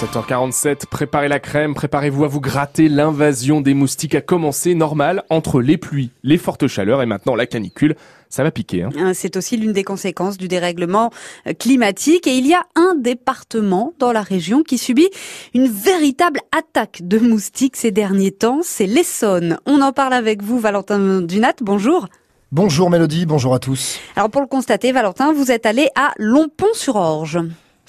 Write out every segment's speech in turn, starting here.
7h47, préparez la crème, préparez-vous à vous gratter. L'invasion des moustiques a commencé normal entre les pluies, les fortes chaleurs et maintenant la canicule. Ça va piquer. Hein. Hein, c'est aussi l'une des conséquences du dérèglement euh, climatique. Et il y a un département dans la région qui subit une véritable attaque de moustiques ces derniers temps. C'est l'Essonne. On en parle avec vous, Valentin Dunat. Bonjour. Bonjour Mélodie, bonjour à tous. Alors pour le constater, Valentin, vous êtes allé à Lompont-sur-Orge.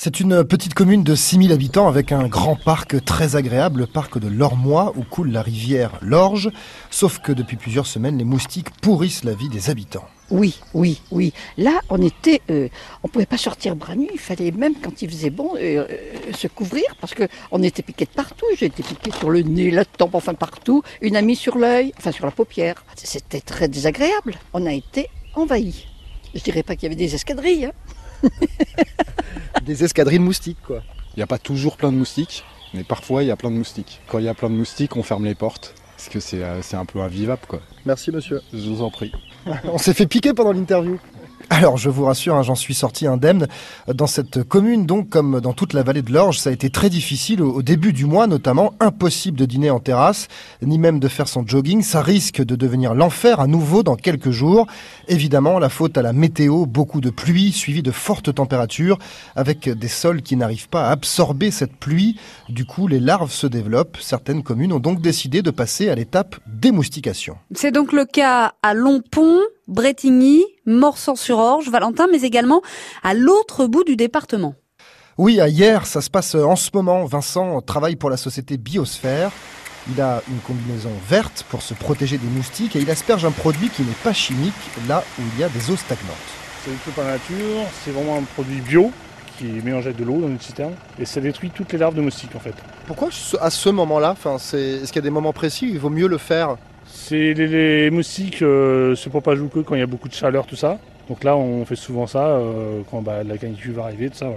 C'est une petite commune de 6000 habitants avec un grand parc très agréable, le parc de l'Ormois où coule la rivière l'Orge. Sauf que depuis plusieurs semaines, les moustiques pourrissent la vie des habitants. Oui, oui, oui. Là, on était, euh, on pouvait pas sortir bras nus. Il fallait même quand il faisait bon euh, euh, se couvrir parce que on était piqué de partout. J'ai été piqué sur le nez, la tempe, enfin partout. Une amie sur l'œil, enfin sur la paupière. C'était très désagréable. On a été envahis. Je dirais pas qu'il y avait des escadrilles. Hein. des escadrilles de moustiques, quoi. Il n'y a pas toujours plein de moustiques, mais parfois il y a plein de moustiques. Quand il y a plein de moustiques, on ferme les portes, parce que c'est euh, un peu invivable, quoi. Merci, monsieur. Je vous en prie. on s'est fait piquer pendant l'interview. Alors, je vous rassure, hein, j'en suis sorti indemne. Dans cette commune, donc, comme dans toute la vallée de l'Orge, ça a été très difficile au, début du mois, notamment. Impossible de dîner en terrasse, ni même de faire son jogging. Ça risque de devenir l'enfer à nouveau dans quelques jours. Évidemment, la faute à la météo, beaucoup de pluie, suivie de fortes températures, avec des sols qui n'arrivent pas à absorber cette pluie. Du coup, les larves se développent. Certaines communes ont donc décidé de passer à l'étape démoustication. C'est donc le cas à Longpont, Bretigny, Morsan-sur-Orge, Valentin, mais également à l'autre bout du département. Oui, à hier, ça se passe en ce moment. Vincent travaille pour la société Biosphère. Il a une combinaison verte pour se protéger des moustiques et il asperge un produit qui n'est pas chimique là où il y a des eaux stagnantes. C'est tout par nature, c'est vraiment un produit bio qui est mélangé avec de l'eau dans une citerne et ça détruit toutes les larves de moustiques en fait. Pourquoi à ce moment-là enfin, Est-ce qu'il y a des moments précis où il vaut mieux le faire c'est les, moustiques euh, se propagent beaucoup quand il y a beaucoup de chaleur, tout ça. Donc là, on fait souvent ça euh, quand bah, la canicule va arriver, tout ça.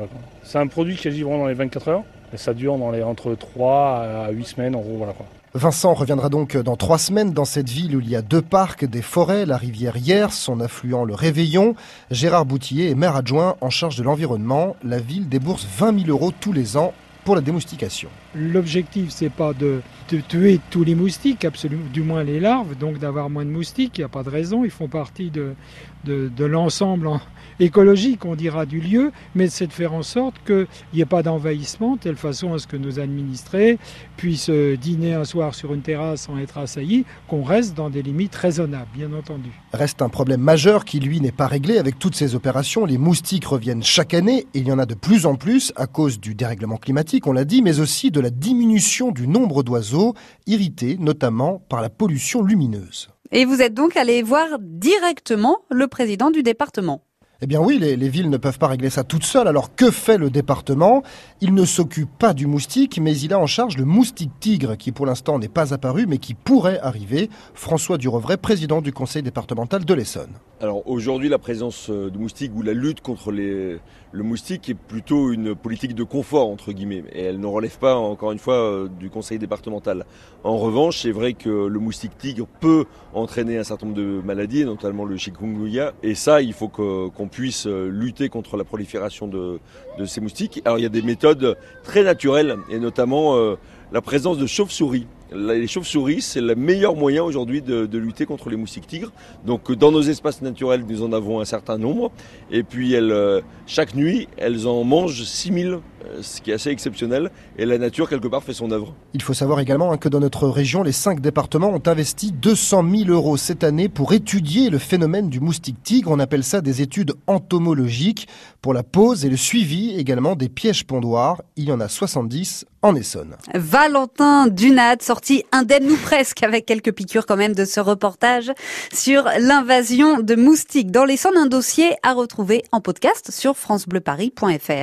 C'est un produit qui agit vraiment dans les 24 heures. Ça dure dans les, entre 3 à 8 semaines, en gros. Voilà, Vincent reviendra donc dans trois semaines dans cette ville où il y a deux parcs, des forêts, la rivière Hier, son affluent le Réveillon. Gérard Boutillier est maire adjoint en charge de l'environnement. La ville débourse 20 000 euros tous les ans pour la démoustication. L'objectif, c'est pas de, tuer tous les moustiques, absolument, du moins les larves, donc d'avoir moins de moustiques, il n'y a pas de raison, ils font partie de, de, l'ensemble écologique, on dira, du lieu, mais c'est de faire en sorte qu'il n'y ait pas d'envahissement, de telle façon à ce que nos administrés puissent euh, dîner un soir sur une terrasse sans être assaillis, qu'on reste dans des limites raisonnables, bien entendu. Reste un problème majeur qui, lui, n'est pas réglé avec toutes ces opérations. Les moustiques reviennent chaque année, et il y en a de plus en plus à cause du dérèglement climatique, on l'a dit, mais aussi de la diminution du nombre d'oiseaux, irrités notamment par la pollution lumineuse. Et vous êtes donc allé voir directement le président du département. Eh bien oui, les, villes ne peuvent pas régler ça toutes seules. Alors que fait le département? Il ne s'occupe pas du moustique, mais il a en charge le moustique tigre, qui pour l'instant n'est pas apparu, mais qui pourrait arriver. François Durovray, président du conseil départemental de l'Essonne. Alors aujourd'hui, la présence euh, de moustiques ou la lutte contre le moustique est plutôt une politique de confort, entre guillemets, et elle ne relève pas, encore une fois, euh, du conseil départemental. En revanche, c'est vrai que le moustique tigre peut entraîner un certain nombre de maladies, notamment le chikungunya, et ça, il faut qu'on puisse euh, lutter contre la prolifération de, ces moustiques. Alors il y a des méthodes très naturelles, et notamment la présence de chauves-souris les chauves-souris, c'est le meilleur moyen aujourd'hui de, lutter contre les moustiques tigres. Donc dans nos espaces naturels, nous en avons un certain nombre. Et puis euh, chaque nuit, elles en mangent 6000, euh, ce qui est assez exceptionnel. Et la nature, quelque part, fait son œuvre. Il faut savoir également hein, que dans notre région, les cinq départements ont investi 200 000 euros cette année pour étudier le phénomène du moustique tigre. On appelle ça des études entomologiques pour la pose et le suivi également des pièges pondoirs. Il y en a 70 en Essonne. Valentin Dunat, sorti indemne ou presque, avec quelques piqûres quand même de ce reportage sur l'invasion de moustiques dans l'Essonne. Un dossier à retrouver en podcast sur francebleuparis.fr.